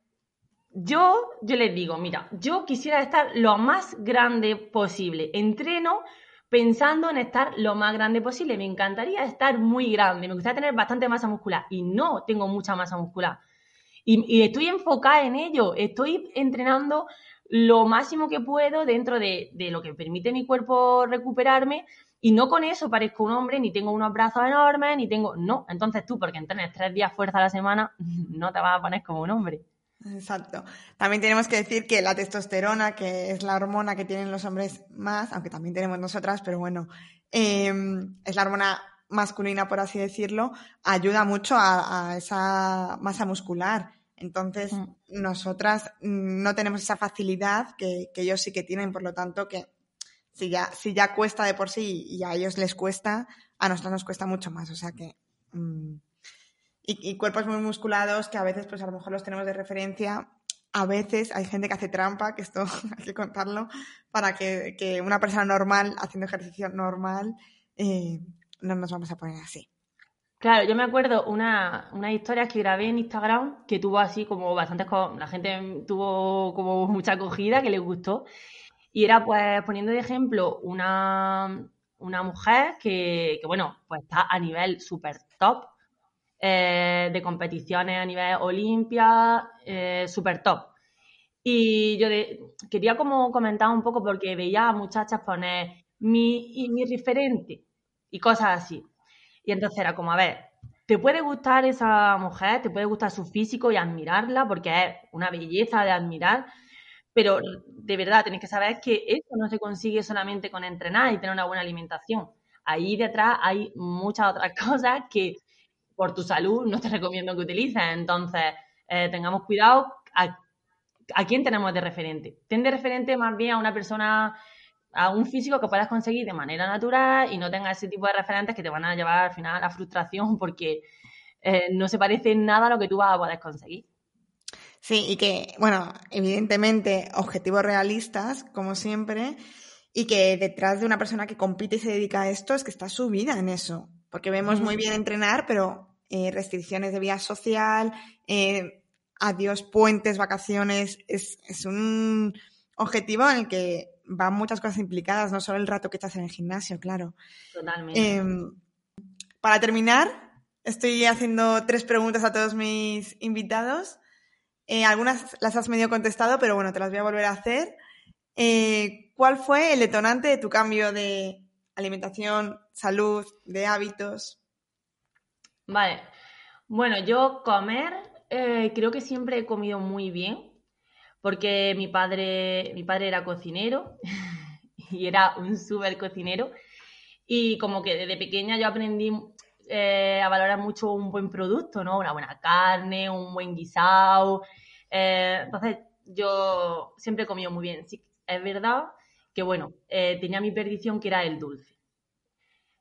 yo, yo les digo, mira, yo quisiera estar lo más grande posible. Entreno pensando en estar lo más grande posible. Me encantaría estar muy grande, me gustaría tener bastante masa muscular y no tengo mucha masa muscular. Y, estoy enfocada en ello, estoy entrenando lo máximo que puedo dentro de, lo que permite mi cuerpo recuperarme y no con eso parezco un hombre, ni tengo unos brazos enormes, ni tengo... No, entonces tú, porque entrenes tres días fuerza a la semana, no te vas a poner como un hombre. Exacto. También tenemos que decir que la testosterona, que es la hormona que tienen los hombres más, aunque también tenemos nosotras, pero bueno, em, es la hormona masculina, por así decirlo, ayuda mucho a, esa masa muscular. Entonces, mm. nosotras no tenemos esa facilidad que, que, ellos sí que tienen, por lo tanto, que si ya, si ya cuesta de por sí y a ellos les cuesta, a nosotros nos cuesta mucho más. O sea que. Mm, y, cuerpos muy musculados que a veces, pues a lo mejor los tenemos de referencia. A veces hay gente que hace trampa, que esto hay que contarlo, para que, que una persona normal, haciendo ejercicio normal, eh, no nos vamos a poner así. Claro, yo me acuerdo una, una historia que grabé en Instagram que tuvo así como bastantes, la gente tuvo como mucha acogida, que le gustó. Y era pues poniendo de ejemplo una, una mujer que, que, bueno, pues está a nivel súper top, eh, de competiciones a nivel Olimpia, eh, súper top. Y yo quería como comentar un poco porque veía a muchachas poner mi, mi referente y cosas así. Y entonces era como, a ver, te puede gustar esa mujer, te puede gustar su físico y admirarla porque es una belleza de admirar, pero de verdad tenés que saber que eso no se consigue solamente con entrenar y tener una buena alimentación. Ahí detrás hay muchas otras cosas que por tu salud no te recomiendo que utilices. Entonces, eh, tengamos cuidado a, a, quién tenemos de referente. Ten de referente más bien a una persona, a un físico que puedas conseguir de manera natural y no tengas ese tipo de referentes que te van a llevar al final a la frustración porque eh, no se parece nada a lo que tú vas a poder conseguir. Sí, y que, bueno, evidentemente, objetivos realistas, como siempre, y que detrás de una persona que compite y se dedica a esto es que está su vida en eso. Porque vemos muy bien entrenar, pero eh, restricciones de vía social, eh, adiós puentes, vacaciones, es, es, un objetivo en el que van muchas cosas implicadas, no solo el rato que estás en el gimnasio, claro. Totalmente. Em, para terminar, estoy haciendo tres preguntas a todos mis invitados. Eh, algunas las has medio contestado, pero bueno, te las voy a volver a hacer. Eh, ¿Cuál fue el detonante de tu cambio de alimentación, salud, de hábitos? Vale. Bueno, yo comer eh, creo que siempre he comido muy bien, porque mi padre, mi padre era cocinero y era un súper cocinero. Y como que desde pequeña yo aprendí a valorar mucho un buen producto, ¿no? Una buena carne, un buen guisado, eh, entonces, yo siempre he comido muy bien. Sí, es verdad que, bueno, eh, tenía mi perdición que era el dulce.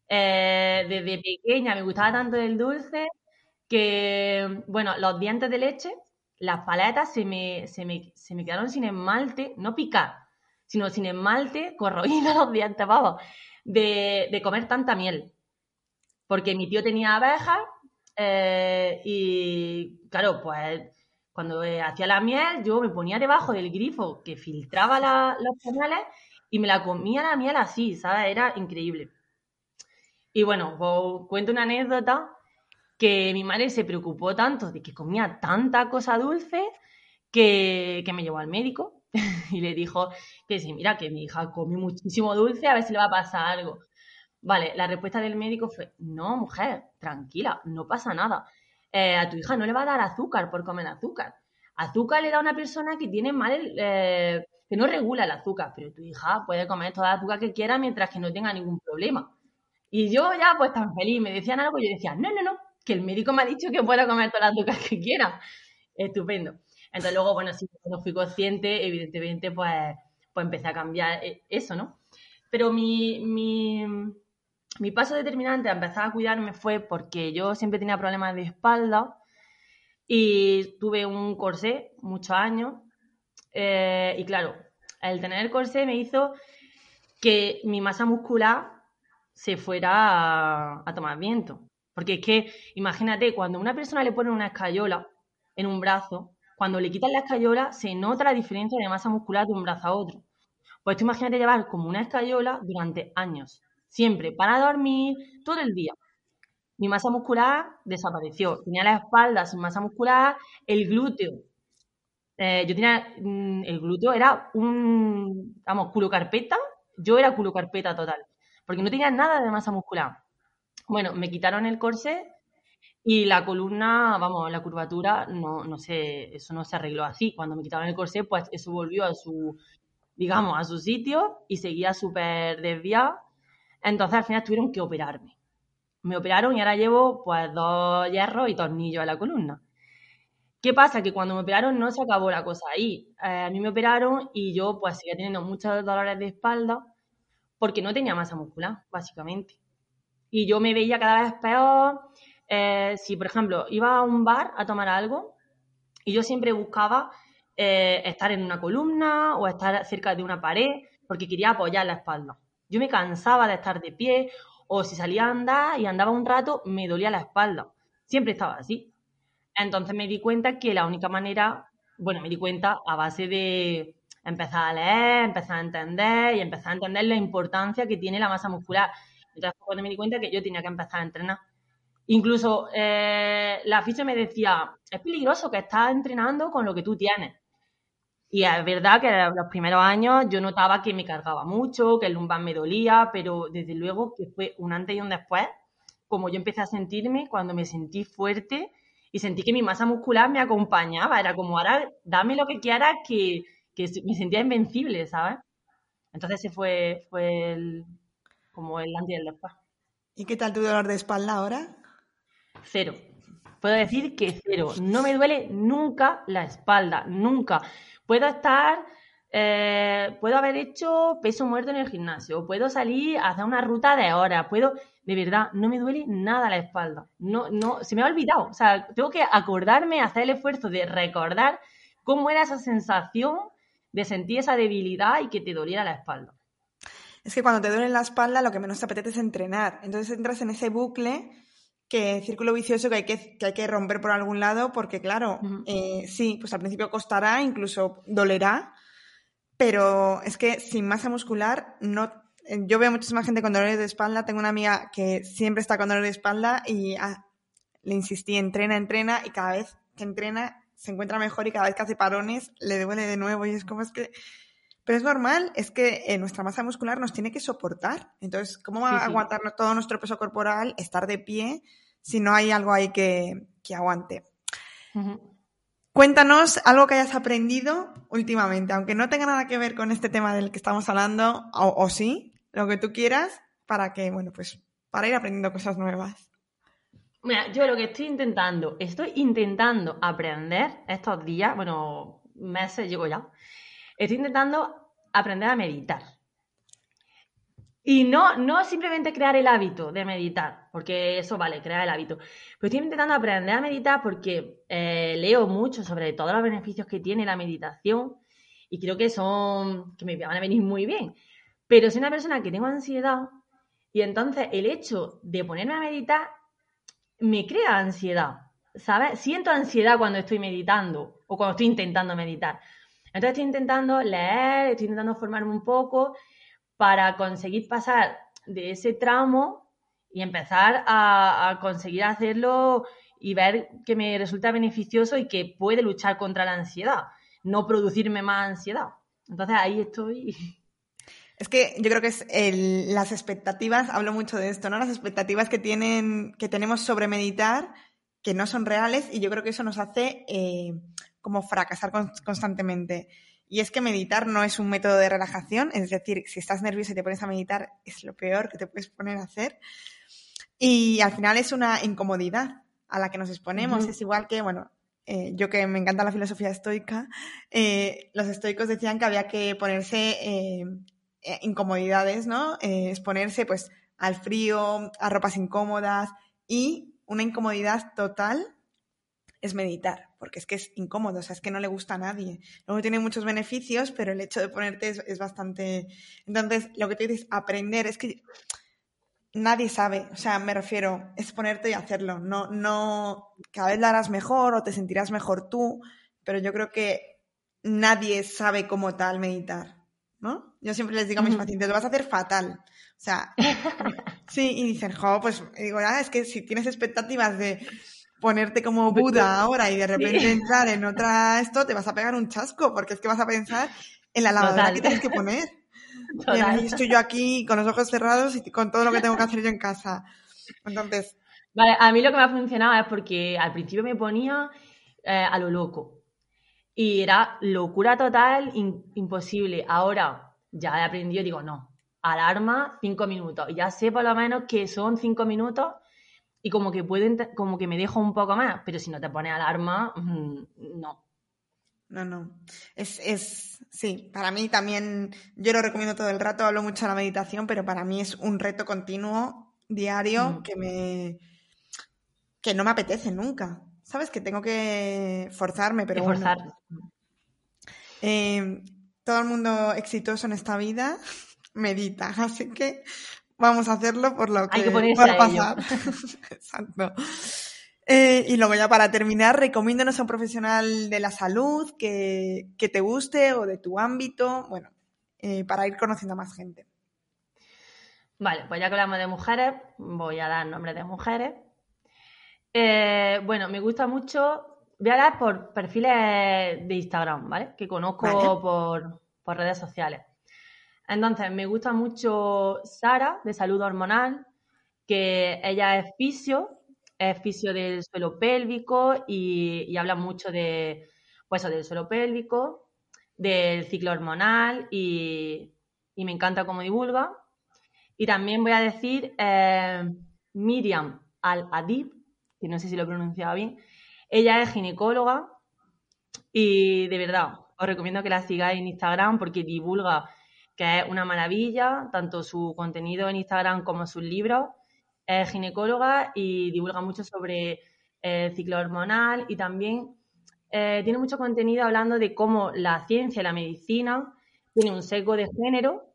Eh, desde pequeña me gustaba tanto el dulce que, bueno, los dientes de leche, las paletas se me, se me, se me quedaron sin esmalte, no picar, sino sin esmalte, corroídos los dientes, vamos, de, de comer tanta miel. Porque mi tío tenía abejas y, claro, pues cuando eh, hacía la miel, yo me ponía debajo del grifo que filtraba los canales y me la comía la miel así, ¿sabes? Era increíble. Y bueno, os cuento una anécdota que mi madre se preocupó tanto de que comía tanta cosa dulce que, que me llevó al médico y le dijo que sí, mira, que mi hija come muchísimo dulce, a ver si le va a pasar algo. Vale, la respuesta del médico fue, no, mujer, tranquila, no pasa nada. Eh, a tu hija no le va a dar azúcar por comer azúcar. Azúcar le da a una persona que tiene mal, eh, que no regula el azúcar, pero tu hija puede comer toda la azúcar que quiera mientras que no tenga ningún problema. Y yo ya pues tan feliz, me decían algo y yo decía, no, no, no, que el médico me ha dicho que pueda comer toda la azúcar que quiera. Estupendo. Entonces luego, bueno, sí, cuando fui consciente, evidentemente, pues, pues empecé a cambiar eh, eso, ¿no? Pero mi, mi, mi paso determinante a empezar a cuidarme fue porque yo siempre tenía problemas de espalda y tuve un corsé muchos años. Eh, y claro, el tener el corsé me hizo que mi masa muscular se fuera a, tomar viento. Porque es que, imagínate, cuando una persona le ponen una escayola en un brazo, cuando le quitan la escayola se nota la diferencia de masa muscular de un brazo a otro. Pues tú imagínate llevar como una escayola durante años siempre para dormir, todo el día. Mi masa muscular desapareció. Tenía la espalda sin masa muscular, el glúteo eh, yo tenía, mm, el glúteo era un, vamos, culo carpeta, yo era culo carpeta total, porque no tenía nada de masa muscular. Bueno, me quitaron el corsé y la columna, vamos, la curvatura, no, no sé, eso no se arregló así. Cuando me quitaron el corsé, pues eso volvió a su, digamos, a su sitio y seguía súper desviado. Entonces al final tuvieron que operarme. Me operaron y ahora llevo pues dos hierros y tornillos a la columna. ¿Qué pasa? Que cuando me operaron no se acabó la cosa ahí. Eh, a mí me operaron y yo pues seguía teniendo muchos dolores de espalda porque no tenía masa muscular, básicamente. Y yo me veía cada vez peor. Eh, si, por ejemplo, iba a un bar a tomar algo y yo siempre buscaba eh, estar en una columna o estar cerca de una pared porque quería apoyar la espalda. Yo me cansaba de estar de pie o si salía a andar y andaba un rato me dolía la espalda. Siempre estaba así. Entonces me di cuenta que la única manera, bueno, me di cuenta a base de empezar a leer, empezar a entender y empezar a entender la importancia que tiene la masa muscular. Entonces cuando me di cuenta que yo tenía que empezar a entrenar. Incluso eh, la ficha me decía, es peligroso que estás entrenando con lo que tú tienes. Y es verdad que los primeros años yo notaba que me cargaba mucho, que el lumbar me dolía, pero desde luego que fue un antes y un después, como yo empecé a sentirme cuando me sentí fuerte y sentí que mi masa muscular me acompañaba. Era como, ahora dame lo que quieras, que, me sentía invencible, ¿sabes? Entonces ese fue, fue el, como el antes y el después. ¿Y qué tal tu dolor de espalda ahora? Cero. Puedo decir que cero. No me duele nunca la espalda, nunca. Puedo estar, eh, puedo haber hecho peso muerto en el gimnasio, puedo salir a hacer una ruta de horas, puedo, de verdad, no me duele nada la espalda. No, no, se me ha olvidado. O sea, tengo que acordarme, hacer el esfuerzo de recordar cómo era esa sensación de sentir esa debilidad y que te doliera la espalda. Es que cuando te duele la espalda, lo que menos te apetece es entrenar. Entonces entras en ese bucle que círculo vicioso que hay que, hay que romper por algún lado, porque claro, eh, sí, pues al principio costará, incluso dolerá, pero es que sin masa muscular no yo veo muchísima gente con dolores de espalda. Tengo una amiga que siempre está con dolor de espalda y ah, le insistí, entrena, entrena, y cada vez que entrena se encuentra mejor y cada vez que hace parones le duele de nuevo. Y es como es que. Pero es normal, es que eh, nuestra masa muscular nos tiene que soportar. Entonces, ¿cómo va a aguantar todo nuestro peso corporal, estar de pie, si no hay algo ahí que, aguante? Cuéntanos algo que hayas aprendido últimamente, aunque no tenga nada que ver con este tema del que estamos hablando, o sí, lo que tú quieras para que, bueno, pues para ir aprendiendo cosas nuevas. Mira, yo lo que estoy intentando, estoy intentando aprender estos días, bueno, meses llevo ya, estoy intentando aprender a meditar. Y no, no simplemente crear el hábito de meditar, porque eso vale, crear el hábito. Pero estoy intentando aprender a meditar porque eh, leo mucho sobre todos los beneficios que tiene la meditación y creo que son, que me van a venir muy bien. Pero soy una persona que tengo ansiedad y entonces el hecho de ponerme a meditar me crea ansiedad, ¿sabes? Siento ansiedad cuando estoy meditando o cuando estoy intentando meditar. Entonces estoy intentando leer, estoy intentando formarme un poco para conseguir pasar de ese tramo y empezar a, conseguir hacerlo y ver que me resulta beneficioso y que puede luchar contra la ansiedad, no producirme más ansiedad. Entonces ahí estoy es que yo creo que es las expectativas, hablo mucho de esto, ¿no? Las expectativas que tienen, que tenemos sobre meditar, que no son reales, y yo creo que eso nos hace eh, como fracasar constantemente. Y es que meditar no es un método de relajación, es decir, si estás nervioso y te pones a meditar, es lo peor que te puedes poner a hacer. Y al final es una incomodidad a la que nos exponemos. Es igual que, bueno, eh, yo que me encanta la filosofía estoica, eh, los estoicos decían que había que ponerse eh, incomodidades, ¿no? Exponerse pues al frío, a ropas incómodas y una incomodidad total es meditar, porque es que es incómodo, o sea, es que no le gusta a nadie. Luego tiene muchos beneficios, pero el hecho de ponerte es, bastante... Entonces, lo que tú dices, aprender, es que nadie sabe, o sea, me refiero, es ponerte y hacerlo. No, no, cada vez lo harás mejor o te sentirás mejor tú, pero yo creo que nadie sabe como tal meditar. ¿no? Yo siempre les digo a mis pacientes, lo vas a hacer fatal. O sea, sí, y dicen, jo, pues digo, ah, es que si tienes expectativas de, ponerte como Buda ahora y de repente entrar en otra esto, te vas a pegar un chasco, porque es que vas a pensar en la lavadora que tienes que poner. Y estoy yo aquí con los ojos cerrados y con todo lo que tengo que hacer yo en casa. Entonces. Vale, a mí lo que me ha funcionado es porque al principio me ponía eh, a lo loco. Y era locura total, imposible. Ahora ya he aprendido, digo, no, alarma cinco minutos. Ya sé por lo menos que son cinco minutos y como que pueden, como que me dejo un poco más, pero si no te pones alarma, mm, no. No, no. Es, es, sí, para mí también, yo lo recomiendo todo el rato, hablo mucho de la meditación, pero para mí es un reto continuo, diario, mm. que me, que no me apetece nunca. ¿Sabes? Que tengo que forzarme, pero forzar. Eh, todo el mundo exitoso en esta vida medita, así que vamos a hacerlo por lo que, Hay que pasar. Exacto. Eh, y luego ya para terminar, recomiéndanos a un profesional de la salud que, te guste o de tu ámbito, bueno, eh, para ir conociendo a más gente. Vale, pues ya que hablamos de mujeres, voy a dar nombres de mujeres. Eh, bueno, me gusta mucho, voy a dar por perfiles de Instagram, ¿vale? Que conozco por, por redes sociales. Entonces, me gusta mucho Sara, de salud hormonal, que ella es fisio es fisio del suelo pélvico y, habla mucho de, pues, del suelo pélvico, del ciclo hormonal y, me encanta cómo divulga. Y también voy a decir eh, Miriam Al-Adib, que no sé si lo he pronunciado bien. Ella es ginecóloga y de verdad os recomiendo que la sigáis en Instagram porque divulga que es una maravilla, tanto su contenido en Instagram como sus libros es ginecóloga y divulga mucho sobre el ciclo hormonal y también eh, tiene mucho contenido hablando de cómo la ciencia y la medicina tienen un sesgo de género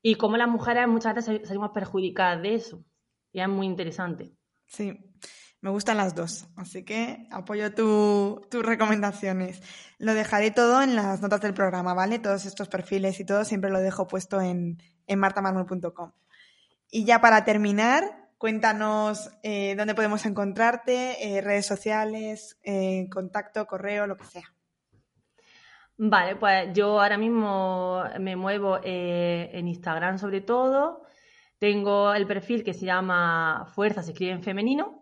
y cómo las mujeres muchas veces salimos perjudicadas de eso. Y es muy interesante. Sí, me gustan las dos, así que apoyo tus recomendaciones. Lo dejaré todo en las notas del programa, ¿vale? Todos estos perfiles y todo siempre lo dejo puesto en, en Y ya para terminar, Cuéntanos eh, dónde podemos encontrarte, eh, redes sociales, eh, contacto, correo, lo que sea. Vale, pues yo ahora mismo me muevo en Instagram sobre todo. Tengo el perfil que se llama Fuerza, se escribe en femenino.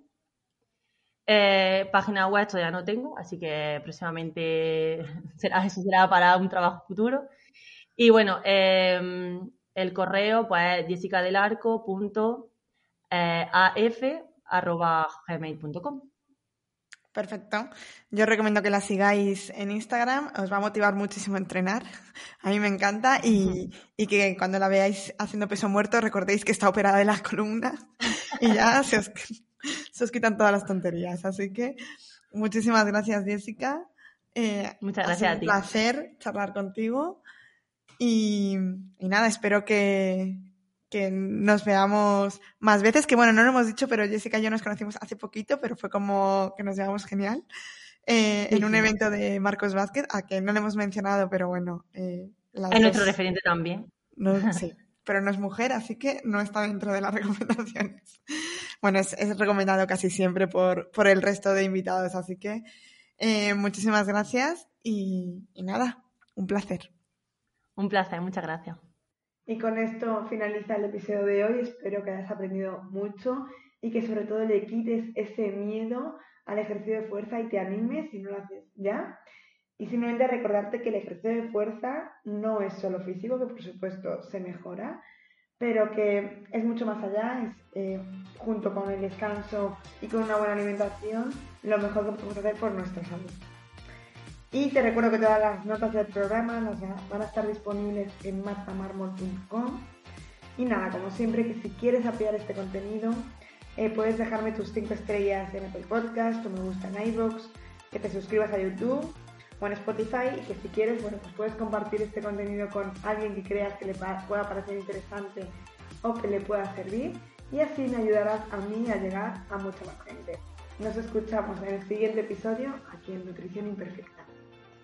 Página web todavía no tengo, así que próximamente será, eso será para un trabajo futuro. Y bueno, el correo pues jessicadelarco.com eh, af.gmail.com. Perfecto. Yo recomiendo que la sigáis en Instagram. Os va a motivar muchísimo a entrenar. A mí me encanta. Y, que cuando la veáis haciendo peso muerto recordéis que está operada de las columnas. Y ya se os, quitan todas las tonterías. Así que muchísimas gracias, Jessica. Eh, Muchas gracias a ti. Un placer charlar contigo. y nada, espero que, que nos veamos más veces, que bueno, no lo hemos dicho, pero Jessica y yo nos conocimos hace poquito, pero fue como que nos llevamos genial. Eh, en un evento de Marcos Vázquez, a que no le hemos mencionado, pero bueno. Eh, es nuestro referente también. No, sí, pero no es mujer, así que no está dentro de las recomendaciones. Bueno, es, recomendado casi siempre por, por, el resto de invitados, así que eh, muchísimas gracias y nada, un placer. Un placer, muchas gracias. Y con esto finaliza el episodio de hoy. Espero que hayas aprendido mucho y que sobre todo le quites ese miedo al ejercicio de fuerza y te animes si no lo haces ya. Y simplemente recordarte que el ejercicio de fuerza no es solo físico, que por supuesto se mejora, pero que es mucho más allá, es eh, junto con el descanso y con una buena alimentación lo mejor que podemos hacer por nuestra salud. Y te recuerdo que todas las notas del programa van a estar disponibles en martamarmol.com. Y nada, como siempre, que si quieres apoyar este contenido, eh, puedes dejarme tus 5 estrellas en Apple Podcast o me gusta en iVoox, que te suscribas a YouTube o Spotify y que si quieres, bueno, pues puedes compartir este contenido con alguien que creas que le pueda parecer interesante o que le pueda servir y así me ayudarás a mí a llegar a mucha más gente. Nos escuchamos en el siguiente episodio aquí en Nutrición Imperfecta.